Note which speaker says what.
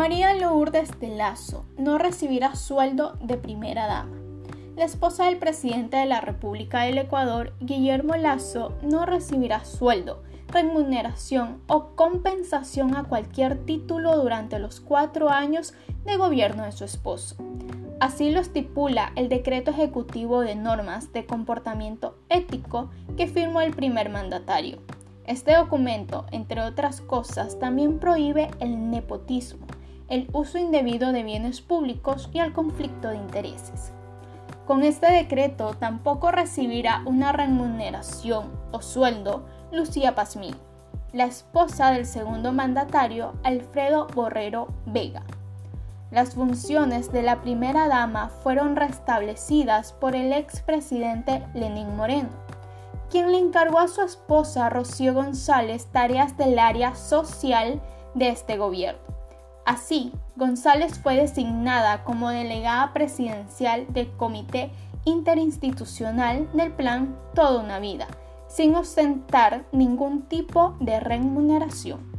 Speaker 1: María Lourdes de Lazo no recibirá sueldo de primera dama. La esposa del presidente de la República del Ecuador, Guillermo Lazo, no recibirá sueldo, remuneración o compensación a cualquier título durante los cuatro años de gobierno de su esposo. Así lo estipula el decreto ejecutivo de normas de comportamiento ético que firmó el primer mandatario. Este documento, entre otras cosas, también prohíbe el nepotismo, el uso indebido de bienes públicos y el conflicto de intereses. Con este decreto tampoco recibirá una remuneración o sueldo Lucía Pazmín, la esposa del segundo mandatario Alfredo Borrero Vega. Las funciones de la primera dama fueron restablecidas por el expresidente Lenín Moreno, quien le encargó a su esposa Rocío González tareas del área social de este gobierno. Así, González fue designada como delegada presidencial del Comité Interinstitucional del Plan Toda una Vida, sin ostentar ningún tipo de remuneración.